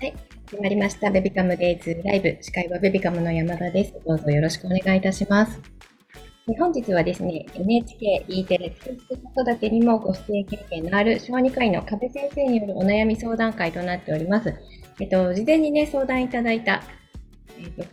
はい、始まりました。ベビカムデイズライブ。司会はベビカムの山田です。どうぞよろしくお願いいたします。本日はですね、NHKE テレ子育てにもご出演経験のある小児科医の壁先生によるお悩み相談会となっております。えっと、事前にね、相談いただいた、えっと、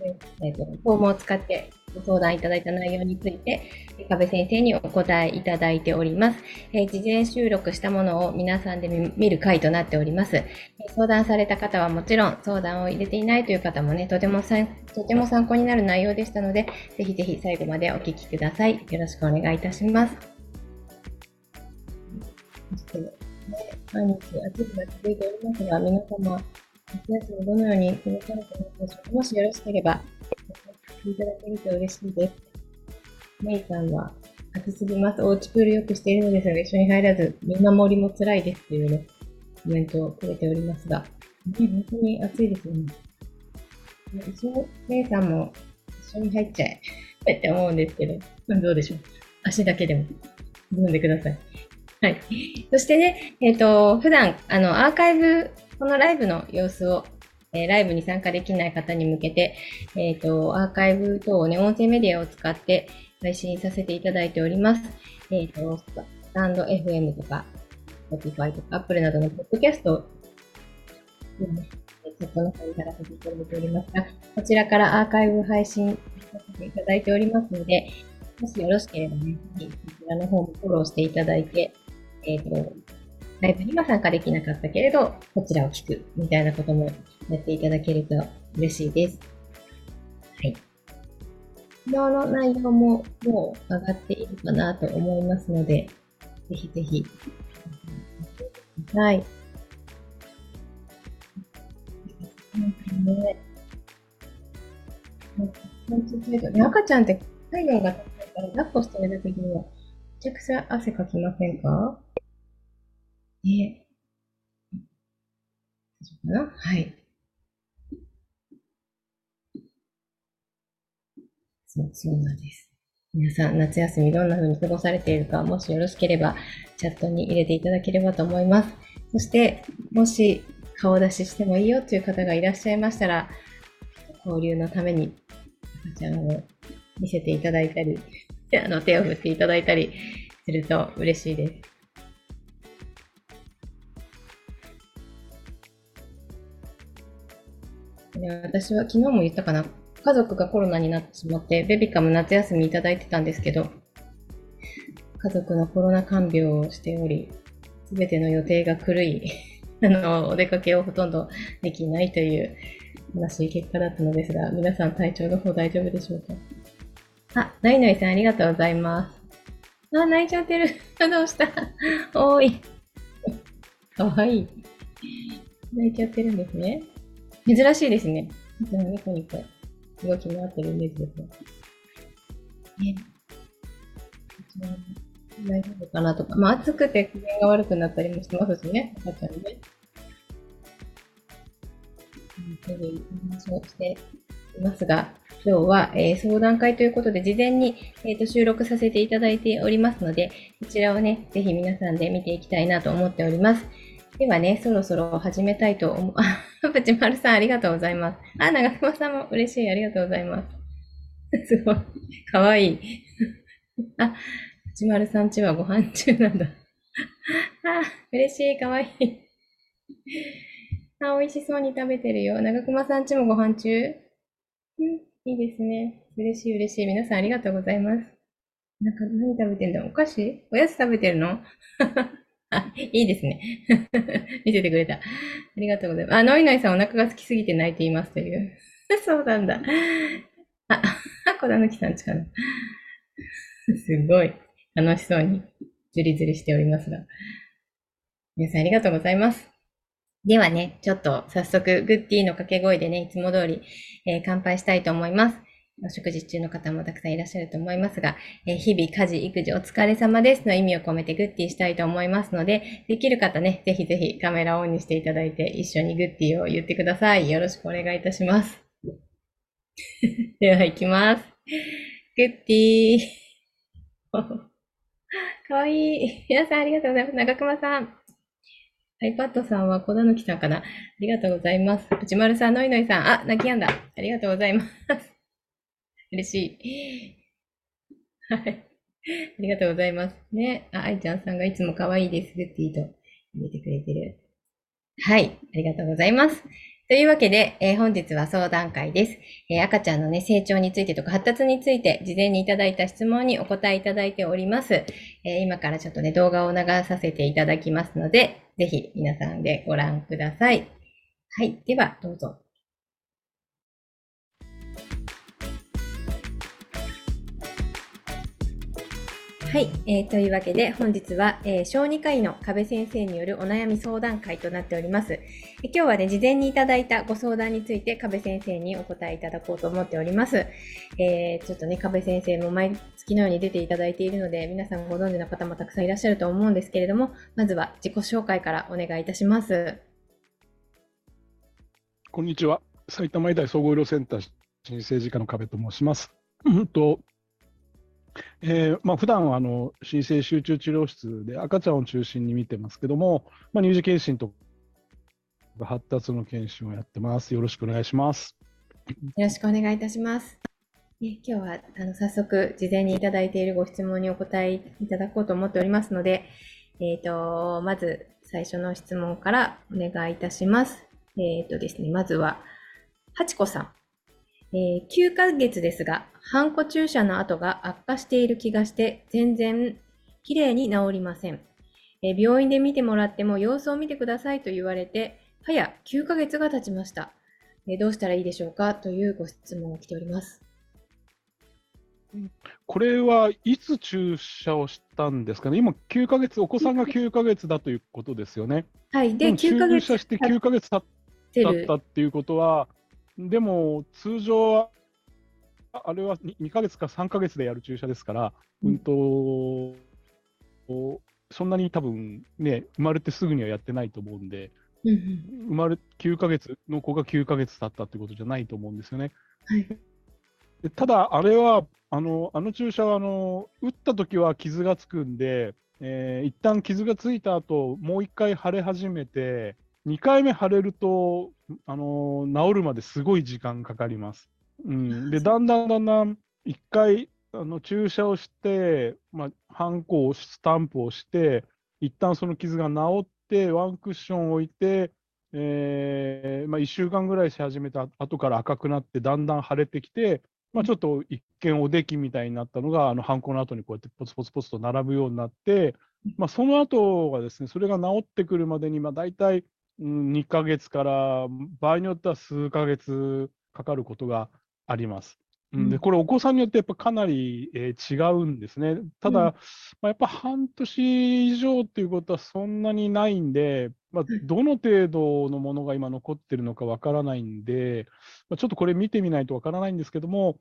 えっと、フォームを使ってご相談いただいた内容について、壁先生にお答えいただいております。えー事前収録したものを皆さんで見る回となっております。え相談された方はもちろん、相談を入れていないという方もね、とてもとても参考になる内容でしたので、ぜひぜひ最後までお聞きください。よろしくお願いいたします。そして毎日暑い日が続いておりますが、皆様、夏休みどのように過ごされていますでしょうかもしよろしければ、いただけると嬉しいです。メイさんは、暑すぎます。おうちプールよくしているのですが、一緒に入らず、見守りも辛いですというね、コメントをくれておりますが、ね、本当に暑いですよね。一緒、メイさんも一緒に入っちゃえって思うんですけど、どうでしょう。足だけでも飲んでください。はい。そしてね、えっ、と、普段、あの、アーカイブ、このライブの様子を、えーライブに参加できない方に向けて、えっ、と、アーカイブ等をね、音声メディアを使って配信させていただいております。えっ、と、スタンド FM とか、Spotify とか、Apple などのポッドキャストを、うんチャットの方に貼らせていただいておりますが、こちらからアーカイブ配信させていただいておりますので、もしよろしければね、ぜひこちらの方もフォローしていただいて、えっ、と、ライブには参加できなかったけれど、こちらを聞くみたいなこともやっていただけると嬉しいです。はい。昨日の内容ももう上がっているかなと思いますので、ぜひぜひ、はい。ねね赤ちゃんって体温が高いから抱っこしてるときにはめちゃくちゃ汗かきませんか？ね大丈夫かなはい。そう、そうなんです。皆さん、夏休みどんな風に過ごされているか、もしよろしければ、チャットに入れていただければと思います。そして、もし顔出ししてもいいよという方がいらっしゃいましたら、交流のために赤ちゃんを見せていただいたり、あの手を振っていただいたりすると嬉しいです。私は昨日も言ったかな、家族がコロナになってしまって、ベビカム夏休みいただいてたんですけど、家族のコロナ看病をしており、すべての予定が狂い、あの、お出かけをほとんどできないという悲しい結果だったのですが、皆さん体調の方大丈夫でしょうか？あ、ナイナイさんありがとうございます。あ、泣いちゃってる。どうした？おーい。かわいい。泣いちゃってるんですね。珍しいですね。いつもニコニコ動き回ってるイメージですね。ね。大丈夫かなとか。まあ暑くて機嫌が悪くなったりもしますしね。赤ちゃんね。日々話をしていますが、今日は、えー相談会ということで、事前に、えーと収録させていただいておりますので、こちらをね、ぜひ皆さんで見ていきたいなと思っております。ではね、そろそろ始めたいと思う。あ、プチマルさんありがとうございます。あ、長熊さんも嬉しい。ありがとうございます。すごい。かわいい。あ、プチマルさんちはご飯中なんだ。あ、嬉しい。かわいい。あ、美味しそうに食べてるよ。長熊さんちもご飯中？うん、いいですね。嬉しい嬉しい。皆さんありがとうございます。なんか何食べてんだ？お菓子？おやつ食べてるの？あ、いいですね。見せてくれた。ありがとうございます。あ、ノイノイさんお腹が空きすぎて泣いていますという。そうなんだ。あ、小田抜さんちかな。すごい楽しそうにズリズリしておりますが。皆さんありがとうございます。ではね、ちょっと早速、グッディの掛け声でね、いつも通り、えー乾杯したいと思います。お食事中の方もたくさんいらっしゃると思いますが、えー日々家事、育児お疲れ様ですの意味を込めてグッディしたいと思いますので、できる方ね、ぜひぜひカメラオンにしていただいて、一緒にグッディを言ってください。よろしくお願いいたします。では、行きます。グッディー かわいい。皆さんありがとうございます。長熊さん。iPad さんは小田貫さんかなありがとうございます。内丸さん、のいのいさん、あ、泣きやんだ。ありがとうございます。嬉しい。はい。ありがとうございます。ね。あ、愛ちゃんさんがいつも可愛いです。グッディと入れてくれてる。はい。ありがとうございます。というわけで、えー、本日は相談会です、えー、赤ちゃんのね、成長についてとか発達について、事前にいただいた質問にお答えいただいております。えー、今からちょっとね、動画を流させていただきますので、ぜひ皆さんでご覧ください。はい。では、どうぞ。はい、えー、というわけで本日は、えー、小児科医の壁先生によるお悩み相談会となっております。え今日はね、事前にいただいたご相談について壁先生にお答えいただこうと思っております。えー、ちょっとね、壁先生も毎月のように出ていただいているので、皆さんご存知の方もたくさんいらっしゃると思うんですけれども、まずは自己紹介からお願いいたします。こんにちは。埼玉医大総合医療センター新生児科の壁と申します。とえーまあ普段はあの新生集中治療室で赤ちゃんを中心に見てますけども、まあ、乳児検診とか発達の検診をやってます。よろしくお願いします。よろしくお願いいたします。今日はあの早速、事前にいただいているご質問にお答えいただこうと思っておりますので、えーと、まず最初の質問からお願いいたします。えーとですね、まずは、はちこさん。えー、9ヶ月ですが、ハンコ注射の跡が悪化している気がして、全然綺麗に治りません、えー、病院で見てもらっても様子を見てくださいと言われて、早9ヶ月が経ちました。えー、どうしたらいいでしょうか？というご質問が来ております。これはいつ注射をしたんですかね、今、9ヶ月、お子さんが9ヶ月だということですよね。はい、で、9ヶ月。注射して9ヶ月経ったっていうことは、でも、通常は、あれは 2, 2ヶ月か3ヶ月でやる注射ですから、うん、とそんなに多分ね、生まれてすぐにはやってないと思うんで、うん、生まれ9ヶ月の子が9ヶ月経ったってことじゃないと思うんですよね。はい、でただ、あれはあのあの注射はあの打った時は傷がつくんで、えー、一旦傷がついた後もう1回腫れ始めて、2回目腫れると、あの治るまですごい時間かかります。うん、で、だんだんだんだん1回あの注射をして、まあ、ハンコをスタンプをして、一旦その傷が治って、ワンクッションを置いて、えーまあ、1週間ぐらいし始めた後から赤くなって、だんだん腫れてきて、まあ、ちょっと一見おできみたいになったのが、あのハンコの後にこうやってポツポツポツと並ぶようになって、まあ、その後がですね、それが治ってくるまでに、まあ、大体2ヶ月から場合によっては数ヶ月かかることがあります。うん、でこれ、お子さんによってやっぱかなり、えー、違うんですね。ただ、うん、まあ、やっぱ半年以上っていうことはそんなにないんで、まあ、どの程度のものが今残ってるのかわからないんで、まあ、ちょっとこれ見てみないとわからないんですけども、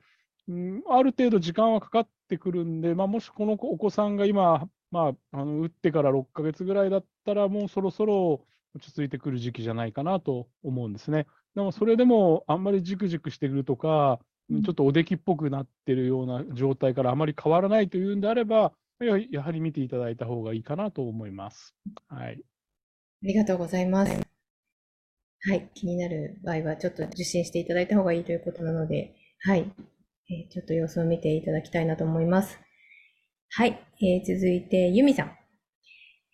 うん、ある程度時間はかかってくるんで、まあ、もしこのお子さんが今、まあ、あの打ってから6ヶ月ぐらいだったら、もうそろそろ落ち着いてくる時期じゃないかなと思うんですね。でもそれでもあんまりじくじくしてくるとか、ちょっとおできっぽくなってるような状態からあまり変わらないというんであれば、やはり見ていただいた方がいいかなと思います。はい。ありがとうございます。はい。気になる場合は、ちょっと受診していただいた方がいいということなので、はい。えー、ちょっと様子を見ていただきたいなと思います。はい。えー、続いて、ユミさん。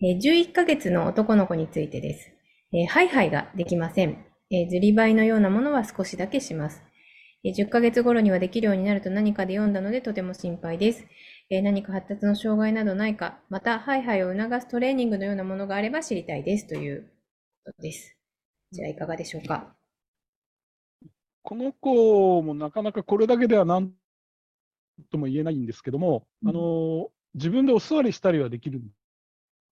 えー、11ヶ月の男の子についてです。えー、ハイハイができません。えー、ずりばいのようなものは少しだけします。えー、10ヶ月頃にはできるようになると何かで読んだのでとても心配です。えー、何か発達の障害などないか、またハイハイを促すトレーニングのようなものがあれば知りたいですということです。じゃあいかがでしょうか？この子もなかなかこれだけでは何とも言えないんですけども、うん、あの自分でお座りしたりはできるん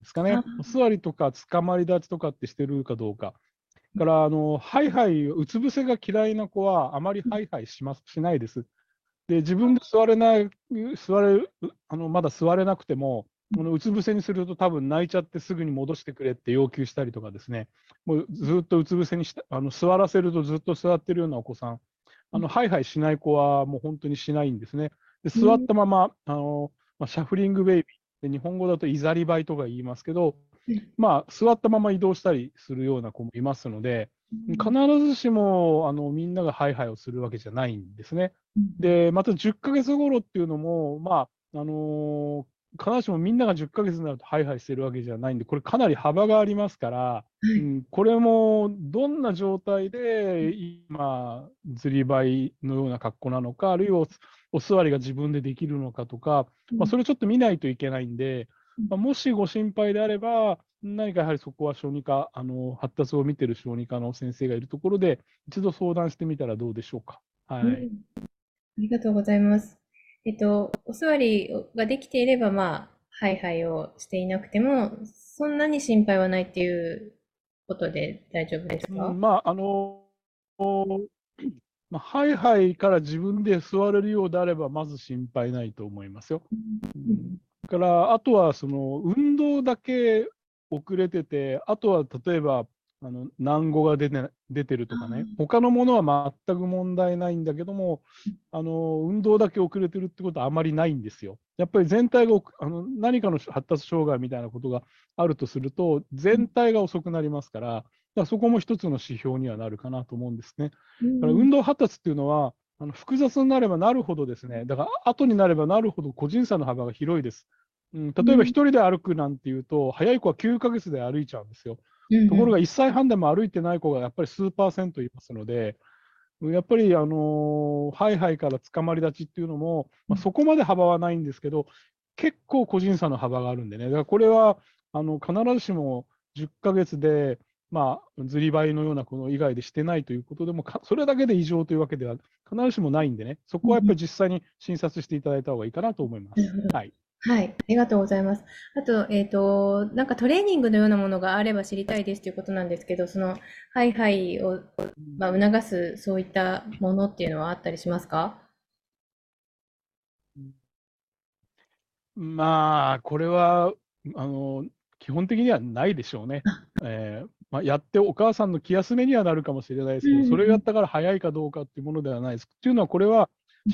ですかね。お座りとか、つかまり立ちとかってしてるかどうか。だから、あの、ハイハイ、うつ伏せが嫌いな子は、あまりハイハイします、しないです。で、自分で座れない、座れる、あの、まだ座れなくても、このうつ伏せにすると多分泣いちゃってすぐに戻してくれって要求したりとかですね、もうずっとうつ伏せにした、あの座らせるとずっと座ってるようなお子さん、あのハイハイしない子はもう本当にしないんですね。で座ったまま、あのまあ、シャフリングベイビーで日本語だといざりばいとか言いますけど、まあ、座ったまま移動したりするような子もいますので、必ずしもあのみんながハイハイをするわけじゃないんですね。で、また10ヶ月頃っていうのも、まあ、あのー必ずしもみんなが10ヶ月になるとハイハイしてるわけじゃないんで、これかなり幅がありますから、はい、うん、これもどんな状態で今、ずりばいのような格好なのか、あるいはお座りが自分でできるのかとか、まあ、それちょっと見ないといけないんで、まあ、もしご心配であれば、何かやはりそこは小児科、あの発達を見てる小児科の先生がいるところで、一度相談してみたらどうでしょうか。はい、うん、ありがとうございます。えっと、お座りができていれば、まあ、ハイハイをしていなくても、そんなに心配はないっていうことで大丈夫ですか、うん、まあ、あのまあ、ハイハイから自分で座れるようであれば、まず心配ないと思いますよ。うん、から、あとはその運動だけ遅れてて、あとは例えば、あの難語が出て出てるとかね、他のものは全く問題ないんだけども、あの運動だけ遅れてるってことはあまりないんですよ。やっぱり全体があの何かの発達障害みたいなことがあるとすると、全体が遅くなりますから、だからそこも一つの指標にはなるかなと思うんですね。だから運動発達っていうのは、あの複雑になればなるほどですね、だから後になればなるほど個人差の幅が広いです。うん、例えば1人で歩くなんていうと、早い子は9ヶ月で歩いちゃうんですよ。ところが1歳半でも歩いてない子がやっぱり数パーセントいますので、やっぱり、あのー、ハイハイから捕まり立ちっていうのも、まあ、そこまで幅はないんですけど、結構個人差の幅があるんでね、だからこれはあの必ずしも10ヶ月で、まあ、ずりばいのようなこの以外でしてないということでも、それだけで異常というわけでは必ずしもないんでね、そこはやっぱり実際に診察していただいた方がいいかなと思います。はいはい、ありがとうございます。あと、えっと、なんかトレーニングのようなものがあれば知りたいですということなんですけど、その、ハイハイを、まあ、促す、そういったものっていうのはあったりしますか？まあ、これは、あの、基本的にはないでしょうね。えーまあ、やってお母さんの気休めにはなるかもしれないですけど、それをやったから早いかどうかっていうものではないです。っていうのは、これは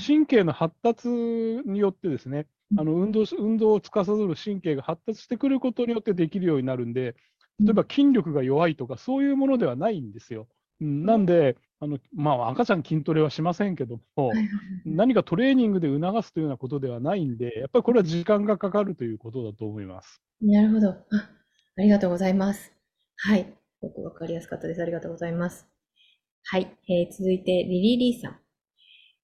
神経の発達によってですね、あの運動運動を司る神経が発達してくることによってできるようになるんで、例えば筋力が弱いとか、そういうものではないんですよ。なんで、あのまあ、赤ちゃん筋トレはしませんけども、何かトレーニングで促すというようなことではないんで、やっぱりこれは時間がかかるということだと思います。なるほど。あありがとうございます。はい。よくわかりやすかったです。ありがとうございます。はい。えー、続いて、リリー・リーさん。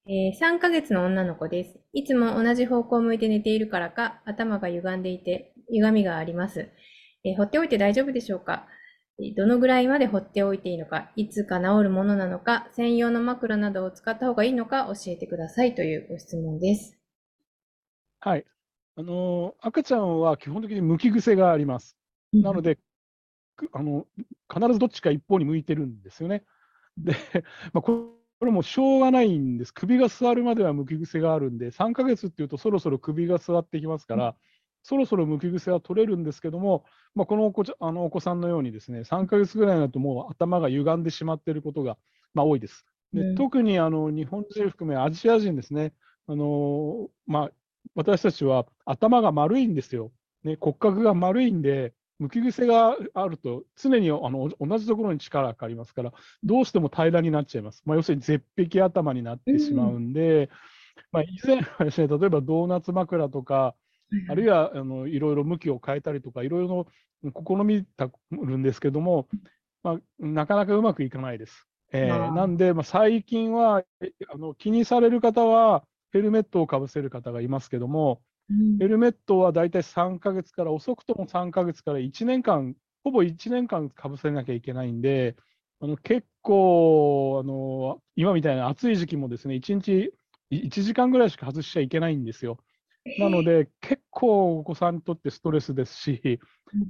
えー、3ヶ月の女の子です。いつも同じ方向を向いて寝ているからか、頭が歪んでいて、歪みがあります。えー、放っておいて大丈夫でしょうか？どのぐらいまで放っておいていいのか、いつか治るものなのか、専用の枕などを使った方がいいのか教えてくださいというご質問です。はい。あのー、赤ちゃんは基本的に向き癖があります。なので、あの必ずどっちか一方に向いてるんですよね。で、まあ、ここれもしょうがないんです。首が座るまでは向き癖があるんで、3ヶ月っていうとそろそろ首が座ってきますから、うん、そろそろ向き癖は取れるんですけども、まあ、このお子あのお子さんのようにですね、3ヶ月ぐらいになるともう頭が歪んでしまっていることが、まあ、多いです。で、うん、特にあの日本人含めアジア人ですね、あのまあ、私たちは頭が丸いんですよ。ね、骨格が丸いんで、向き癖があると、常にあの同じところに力がかかりますから、どうしても平らになっちゃいます。まあ、要するに絶壁頭になってしまうんで、うん、まあ、以前はですね、例えばドーナツ枕とか、あるいはあのいろいろ向きを変えたりとか、いろいろ試みたるんですけども、まあ、なかなかうまくいかないです。えー、なんで、まあ、最近はあの気にされる方は、ヘルメットをかぶせる方がいますけども、ヘルメットはだいたい3ヶ月から、遅くとも3ヶ月から1年間、ほぼ1年間かぶせなきゃいけないんで、あの結構あの、今みたいな暑い時期もですね、1日1時間ぐらいしか外しちゃいけないんですよ。なので、結構お子さんにとってストレスですし、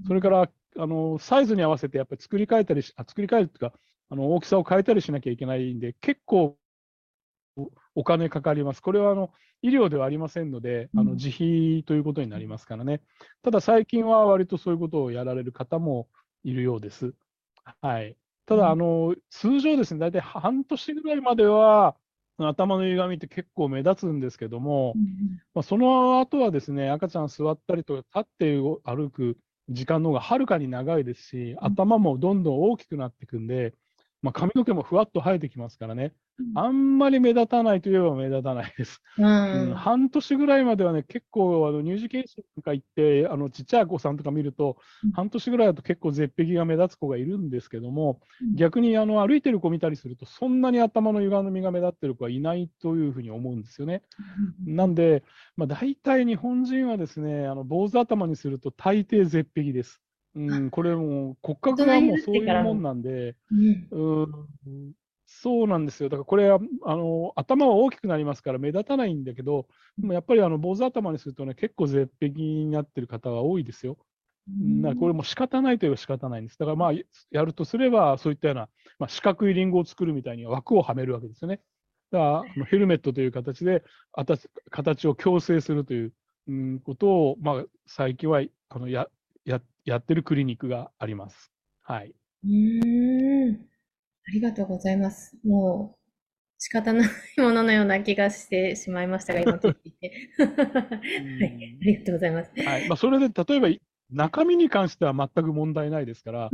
それからあのサイズに合わせてやっぱり作り変えたりあ、作り変えるというか、あの大きさを変えたりしなきゃいけないんで、結構お金かかります。これはあの医療ではありませんので、あの自費ということになりますからね。ただ最近は割とそういうことをやられる方もいるようです。はい。ただ、あの通常ですね、大体半年ぐらいまでは、頭の歪みって結構目立つんですけども、まあ、その後はですね、赤ちゃん座ったりとか立って歩く時間の方がはるかに長いですし、頭もどんどん大きくなっていくんで、まあ、髪の毛もふわっと生えてきますからね、あんまり目立たないといえば目立たないです。うん。うん。半年ぐらいまではね、結構あの乳児検診とか行って、あのちっちゃい子さんとか見るとうん、半年ぐらいだと結構絶壁が目立つ子がいるんですけども、うん。逆にあの歩いてる子見たりすると、そんなに頭の歪みが目立ってる子はいないというふうに思うんですよね。なんで、まあ、大体日本人はですね、あの坊主頭にすると大抵絶壁です。うん、これもう骨格がもうそういうもんなんで、うんうんそうなんですよ。だからこれはあの頭は大きくなりますから目立たないんだけど、でもやっぱりあの坊主頭にするとね、結構絶壁になってる方が多いですよ。うんだからこれも仕方ないといえば仕方ないんです。だからまあやるとすれば、そういったような、まあ、四角いリンゴを作るみたいに枠をはめるわけですよね。だからヘルメットという形であた形を矯正するという、うん、ことを、まあ、最近はあのやややってるクリニックがあります。はい。うーん。ありがとうございます。もう、仕方ないもののような気がしてしまいましたが、今聞いて。はい、ありがとうございます。はいまあ、それで例えば中身に関しては全く問題ないですから、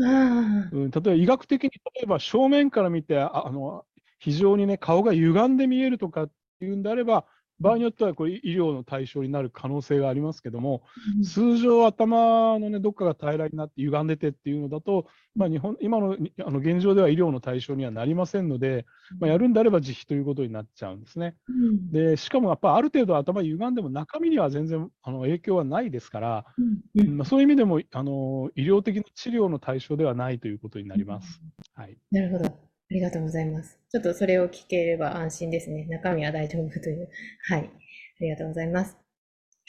うん、例えば医学的に例えば正面から見てああの非常にね顔が歪んで見えるとかっていうんであれば場合によってはこれ医療の対象になる可能性がありますけども、通常頭のねどっかが平らになって歪んでてっていうのだと、まあ、日本今のにあの現状では医療の対象にはなりませんので、まあ、やるんであれば自費ということになっちゃうんですね。うん。でしかもやっぱある程度頭歪んでも中身には全然あの影響はないですから、うん。うん。まあ、そういう意味でもあの医療的な治療の対象ではないということになります。はい、なるほど。ありがとうございます。ちょっとそれを聞ければ安心ですね。中身は大丈夫という。はい。ありがとうございます。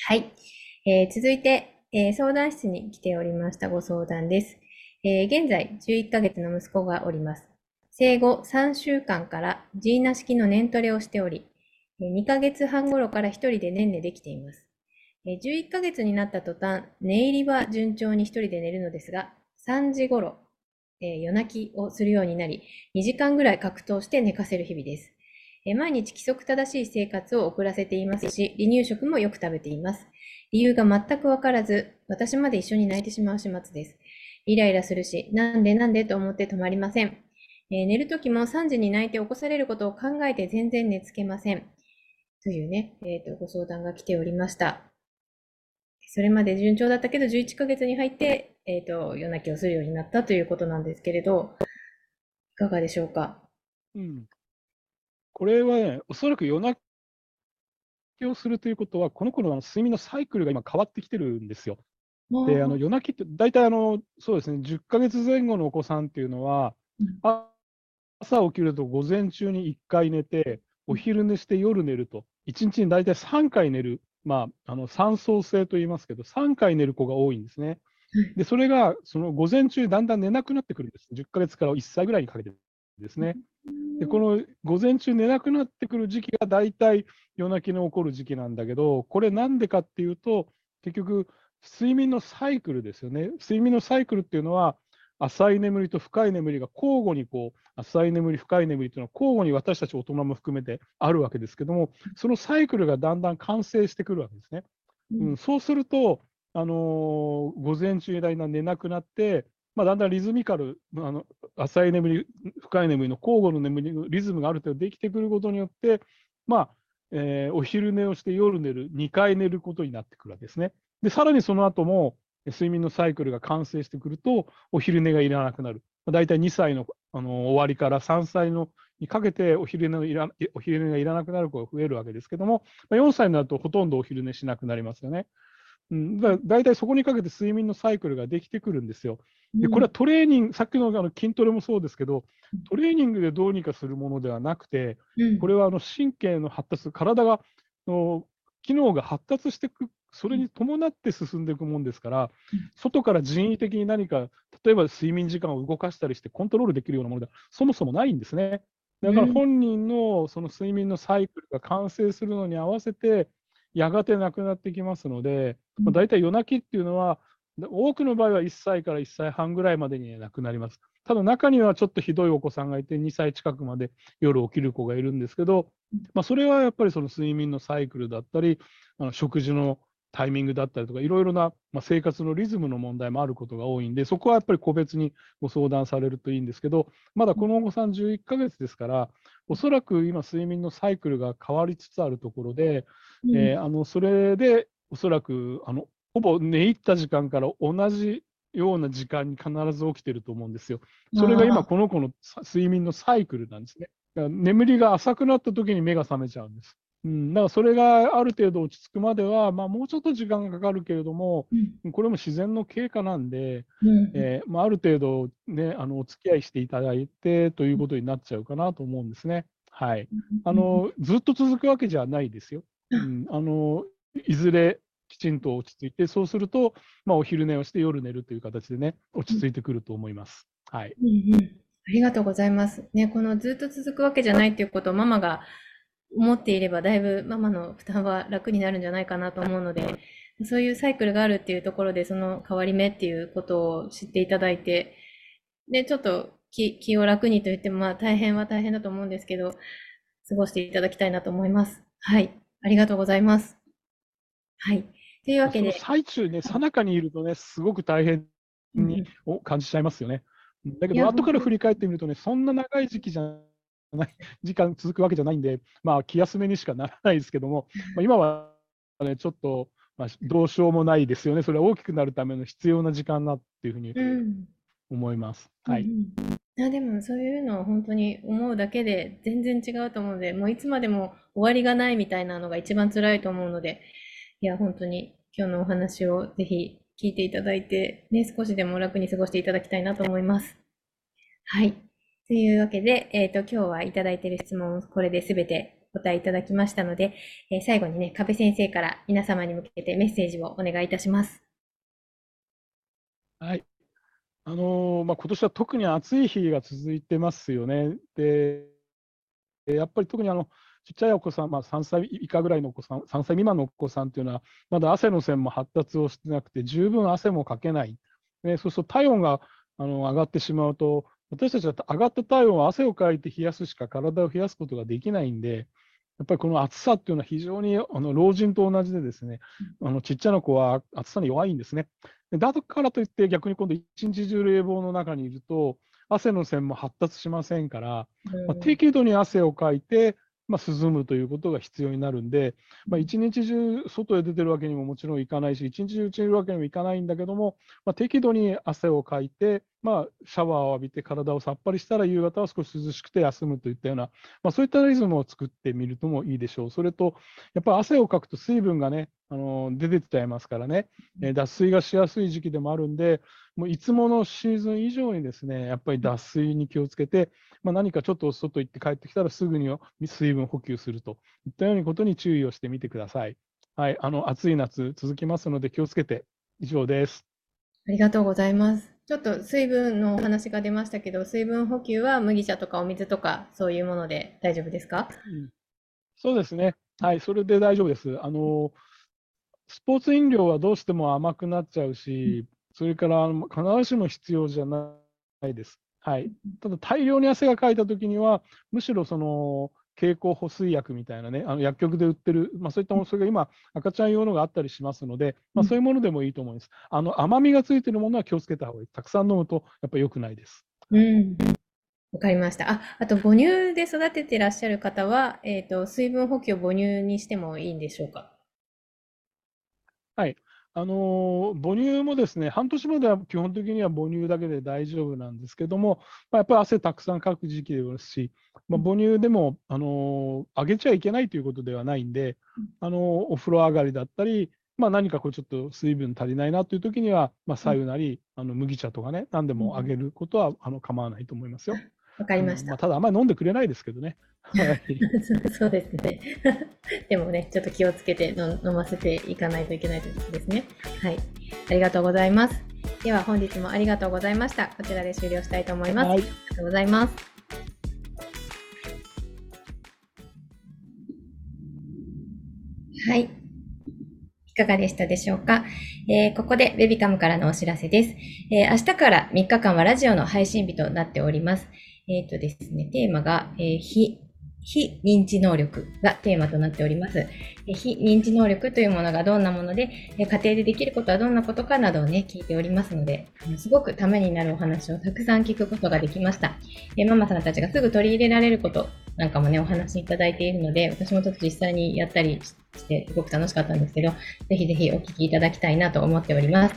はい。えー続いて、えー相談室に来ておりましたご相談です。えー現在、11ヶ月の息子がおります。生後3週間からジーナ式の年トレをしており、2ヶ月半頃から一人でねんねできています。11ヶ月になった途端、寝入りは順調に一人で寝るのですが、3時頃、えー夜泣きをするようになり、2時間ぐらい格闘して寝かせる日々です。えー毎日規則正しい生活を送らせていますし、離乳食もよく食べています。理由が全くわからず、私まで一緒に泣いてしまう始末です。イライラするし、なんでなんでと思って止まりません。えー寝るときも3時に泣いて起こされることを考えて全然寝つけません。というね、えーと、ご相談が来ておりました。それまで順調だったけど、11ヶ月に入って、えーと、夜泣きをするようになったということなんですけれど、いかがでしょうか？うん、これはね、おそらく夜泣きをするということは、この子の睡眠のサイクルが今変わってきてるんですよ。で、あの夜泣きって、大体あの、そうですね、10ヶ月前後のお子さんっていうのは、朝起きると午前中に1回寝て、お昼寝して夜寝ると、1日に大体3回寝る、まあ、あの三層性と言いますけど、3回寝る子が多いんですね。で、それがその午前中にだんだん寝なくなってくるんです。10ヶ月から1歳ぐらいにかけてですね。で、この午前中寝なくなってくる時期が大体夜泣きの起こる時期なんだけど、これなんでかっていうと、結局、睡眠のサイクルですよね。睡眠のサイクルっていうのは、浅い眠りと深い眠りが交互にこう、浅い眠り、深い眠りっていうのは交互に私たち大人も含めてあるわけですけども、そのサイクルがだんだん完成してくるわけですね。うん、そうすると、あのー午前中にだんだん寝なくなって、まあ、だんだんリズミカル、あの浅い眠り、深い眠りの交互の眠りのリズムがある程度できてくることによって、まあえーお昼寝をして夜寝る、2回寝ることになってくるわけですね。で、さらにその後も睡眠のサイクルが完成してくると、お昼寝がいらなくなる。だいたい2歳のあの終わりから3歳のにかけてお昼寝いらお昼寝がいらなくなる子が増えるわけですけども、まあ4歳になるとほとんどお昼寝しなくなりますよね。うん、だだいたいそこにかけて睡眠のサイクルができてくるんですよ。でこれはトレーニング、さっきのあの筋トレもそうですけど、トレーニングでどうにかするものではなくて、これはあの神経の発達、体がの機能が発達していく、それに伴って進んでいくもんですから、外から人為的に何か、例えば睡眠時間を動かしたりしてコントロールできるようなものではそもそもないんですね。だから本人のその睡眠のサイクルが完成するのに合わせて、やがてなくなってきますので、まあ、大体夜泣きっていうのは、多くの場合は1歳から1歳半ぐらいまでに亡くなります。ただ中にはちょっとひどいお子さんがいて、2歳近くまで夜起きる子がいるんですけど、まあ、それはやっぱりその睡眠のサイクルだったり、あの食事のタイミングだったりとか、いろいろな、まあ、生活のリズムの問題もあることが多いんで、そこはやっぱり個別にご相談されるといいんですけど、まだこのお子さん11ヶ月ですから、おそらく今、睡眠のサイクルが変わりつつあるところで、うん、えー、あのそれでおそらくあのほぼ寝入った時間から同じような時間に必ず起きてると思うんですよ。それが今、この子の睡眠のサイクルなんですね。眠りが浅くなった時に目が覚めちゃうんです。うん、だからそれがある程度落ち着くまでは、まあ、もうちょっと時間がかかるけれども、うん、これも自然の経過なんで、うん、えー、まあ、ある程度、ね、あのお付き合いしていただいてということになっちゃうかなと思うんですね。はい、あのずっと続くわけじゃないですよ。うん、あのいずれきちんと落ち着いて、そうすると、まあ、お昼寝をして夜寝るという形でね、落ち着いてくると思います。はい。うんうん、ありがとうございます。ね、このずっと続くわけじゃないっていうことをママが思っていれば、だいぶママの負担は楽になるんじゃないかなと思うので、そういうサイクルがあるっていうところで、その変わり目っていうことを知っていただいて、で、ちょっと気気を楽にと言っても、まあ大変は大変だと思うんですけど、過ごしていただきたいなと思います。はい。ありがとうございます。はい。というわけで。最中ね、さなかにいるとね、すごく大変に、うん、感じちゃいますよね。だけど、後から振り返ってみるとね、そんな長い時期じゃない時間続くわけじゃないんで、まあ、気休めにしかならないですけども、まあ、今はね、ちょっと、まあ、どうしようもないですよね。それは大きくなるための必要な時間だっていうふうに思います。うん、はい。うん、でも、そういうのを本当に思うだけで全然違うと思うので、もういつまでも終わりがないみたいなのが一番辛いと思うので、いや、本当に今日のお話をぜひ聞いていただいて、ね、少しでも楽に過ごしていただきたいなと思います。はい。というわけで、えっ、ー、と、今日はいただいている質問をこれで全てお答えいただきましたので、えー、最後にね、壁先生から皆様に向けてメッセージをお願いいたします。はい。あのー、まあ、今年は特に暑い日が続いてますよね。で、やっぱり特にあの、ちっちゃいお子さん、まあ、3歳以下ぐらいのお子さん、3歳未満のお子さんというのは、まだ汗の線も発達をしてなくて、十分汗もかけない。ね、そうすると体温があの上がってしまうと、私たちは上がった体温は汗をかいて冷やすしか体を冷やすことができないんで、やっぱりこの暑さっていうのは非常にあの老人と同じでですね、あのちっちゃな子は暑さに弱いんですね。だからといって逆に今度一日中冷房の中にいると汗の線も発達しませんから、まあ、適度に汗をかいてまあ、涼むということが必要になるんで、まあ、一日中外へ出てるわけにももちろんいかないし、一日中うちにいるわけにもいかないんだけども、まあ、適度に汗をかいて、まあ、シャワーを浴びて体をさっぱりしたら夕方は少し涼しくて休むといったような、まあ、そういったリズムを作ってみるともいいでしょう。それと、やっぱり汗をかくと水分がね、あの出てちゃいますからね、え脱水がしやすい時期でもあるんで、もういつものシーズン以上にですね、やっぱり脱水に気をつけて、まあ、何かちょっと外行って帰ってきたらすぐに水分補給するといったようなことに注意をしてみてください。はい、あの暑い夏続きますので気をつけて以上です。ありがとうございます。ちょっと水分のお話が出ましたけど、水分補給は麦茶とかお水とかそういうもので大丈夫ですか、うん、そうですね。はい、それで大丈夫です。あのスポーツ飲料はどうしても甘くなっちゃうし、それから必ずしも必要じゃないです。はい、ただ大量に汗がかいたときには、むしろその経口補水薬みたいなね、あの薬局で売ってる、まあ、そういったもの、それが今、赤ちゃん用のがあったりしますので、まあ、そういうものでもいいと思います。あの甘みがついてるものは気をつけた方がいい。たくさん飲むと、やっぱり良くないです。うんわかりました。あ、あと母乳で育ててらっしゃる方は、えっ、ー、と、水分補給を母乳にしてもいいんでしょうか？はい。あの母乳もですね、半年までは基本的には母乳だけで大丈夫なんですけども、まあ、やっぱり汗たくさんかく時期ですし、まあ、母乳でも、あのあげちゃいけないということではないんで、あのお風呂上がりだったり、まあ、何かこうちょっと水分足りないなという時には、まあ、左右なり、あの麦茶とかね、何でもあげることはあの構わないと思いますよ。わかりました。まあ、ただ、あんまり飲んでくれないですけどね。はい、そうですね。でもね、ちょっと気をつけて飲ませていかないといけないということですね。はい。ありがとうございます。では本日もありがとうございました。こちらで終了したいと思います。はい、ありがとうございます。はい。いかがでしたでしょうか、えー、ここでベビカムからのお知らせです、えー、明日から3日間はラジオの配信日となっております。えっ、ー、とですね、テーマが、えー、非非認知能力がテーマとなっております。非認知能力というものがどんなもので、家庭でできることはどんなことかなどをね、聞いておりますので、すごくためになるお話をたくさん聞くことができました。ママさんたちがすぐ取り入れられることなんかもね、お話しいただいているので、私もちょっと実際にやったりして、すごく楽しかったんですけど、ぜひぜひお聞きいただきたいなと思っております。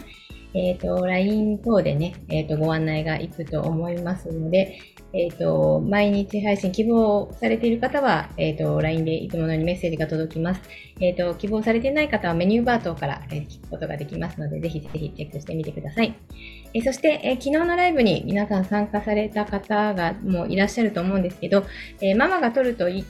えっ、ー、と、LINE 等でね、えっ、ー、と、ご案内がいくと思いますので、えっ、ー、と、毎日配信希望されている方は、えっ、と、LINE でいつものようにメッセージが届きます。えっ、と、希望されていない方はメニューバー等から、え聞くことができますので、ぜひぜひチェックしてみてください。えそして、え昨日のライブに皆さん参加された方がもういらっしゃると思うんですけど、えママが取るとい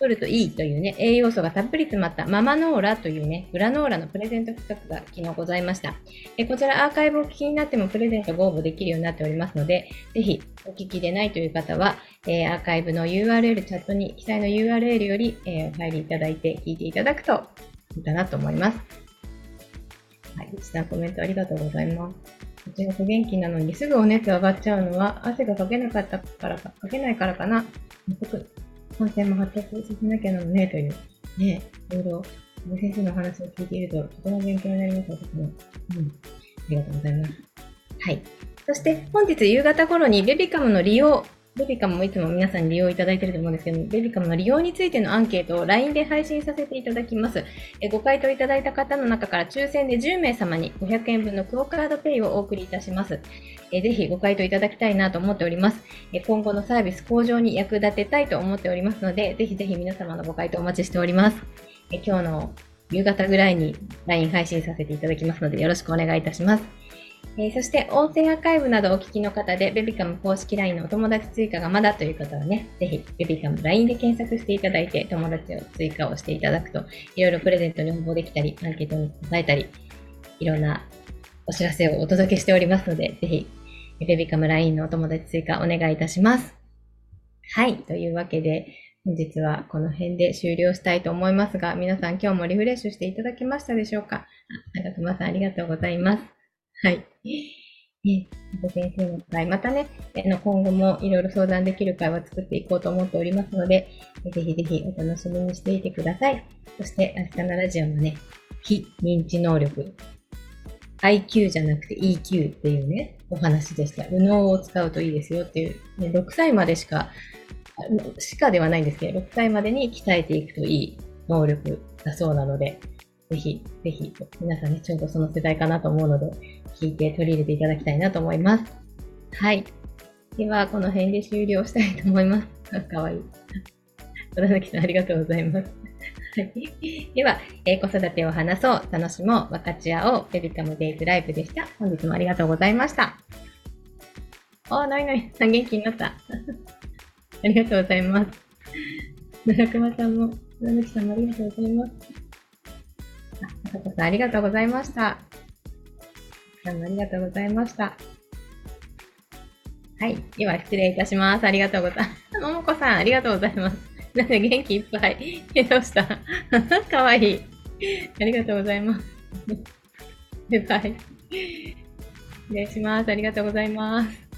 取るといいというね、栄養素がたっぷり詰まったママノーラというね、グラノーラのプレゼント企画が昨日ございました。えこちらアーカイブをお聞きになってもプレゼントご応募できるようになっておりますので、ぜひお聞きでないという方は、えー、アーカイブの URL、チャットに記載の URL より、えー、お入りいただいて聞いていただくといいかなと思います。はい、一さんコメントありがとうございます。1月元気なのにすぐお熱上がっちゃうのは汗がかけなかったからか、かけないからかな。感染も発達させなきゃなのね、という、ね、いろいろ、先生の話を聞いていると、とても勉強になります、私も。うん。ありがとうございます。はい。そして、本日夕方頃にベビカムの利用ベビカムもいつも皆さんに利用いただいていると思うんですけど、ベビカムの利用についてのアンケートを LINE で配信させていただきます。えご回答いただいた方の中から抽選で10名様に500円分のクオカードペイをお送りいたします。えぜひご回答いただきたいなと思っております。え今後のサービス向上に役立てたいと思っておりますので、ぜひぜひ皆様のご回答お待ちしております。え今日の夕方ぐらいに LINE 配信させていただきますので、よろしくお願いいたします。えー、そして音声アーカイブなどお聞きの方で、ベビカム公式 LINE のお友達追加がまだという方はね、ぜひベビカム LINE で検索していただいて、友達を追加をしていただくと、いろいろプレゼントに応募できたり、アンケートに答えたり、いろんなお知らせをお届けしておりますので、ぜひ、ベビカム LINE のお友達追加お願いいたします。はい。というわけで、本日はこの辺で終了したいと思いますが、皆さん今日もリフレッシュしていただけましたでしょうか、長熊さんありがとうございます。はい。ね、先生の会、またね、の今後もいろいろ相談できる会は作っていこうと思っておりますので、ぜひぜひお楽しみにしていてください。そして明日のラジオもね、非認知能力、IQ じゃなくて EQ っていうね、お話でした。右脳を使うといいですよっていう、ね、6歳までしか、しかではないんですけど、6歳までに鍛えていくといい能力だそうなので、ぜひ、ぜひ、皆さんね、ちょうどその世代かなと思うので、聞いて取り入れていただきたいなと思います。はい。では、この辺で終了したいと思います。かわいい。小田崎さん、ありがとうございます。はい。では、えー、子育てを話そう、楽しもう、分かち合おう、ベビカムデイズライブでした。本日もありがとうございました。あ、ないない、元気になった。ありがとうございます。奈良熊さんも、小田崎さんもありがとうございます。さこさん、ありがとうございました。さんありがとうございました。はい。では、失礼いたします。ありがとうございます。ももこさん、ありがとうございます。なんで元気いっぱい。えどうした？かわいい。ありがとうございます。バ イバイ。失礼します。ありがとうございます。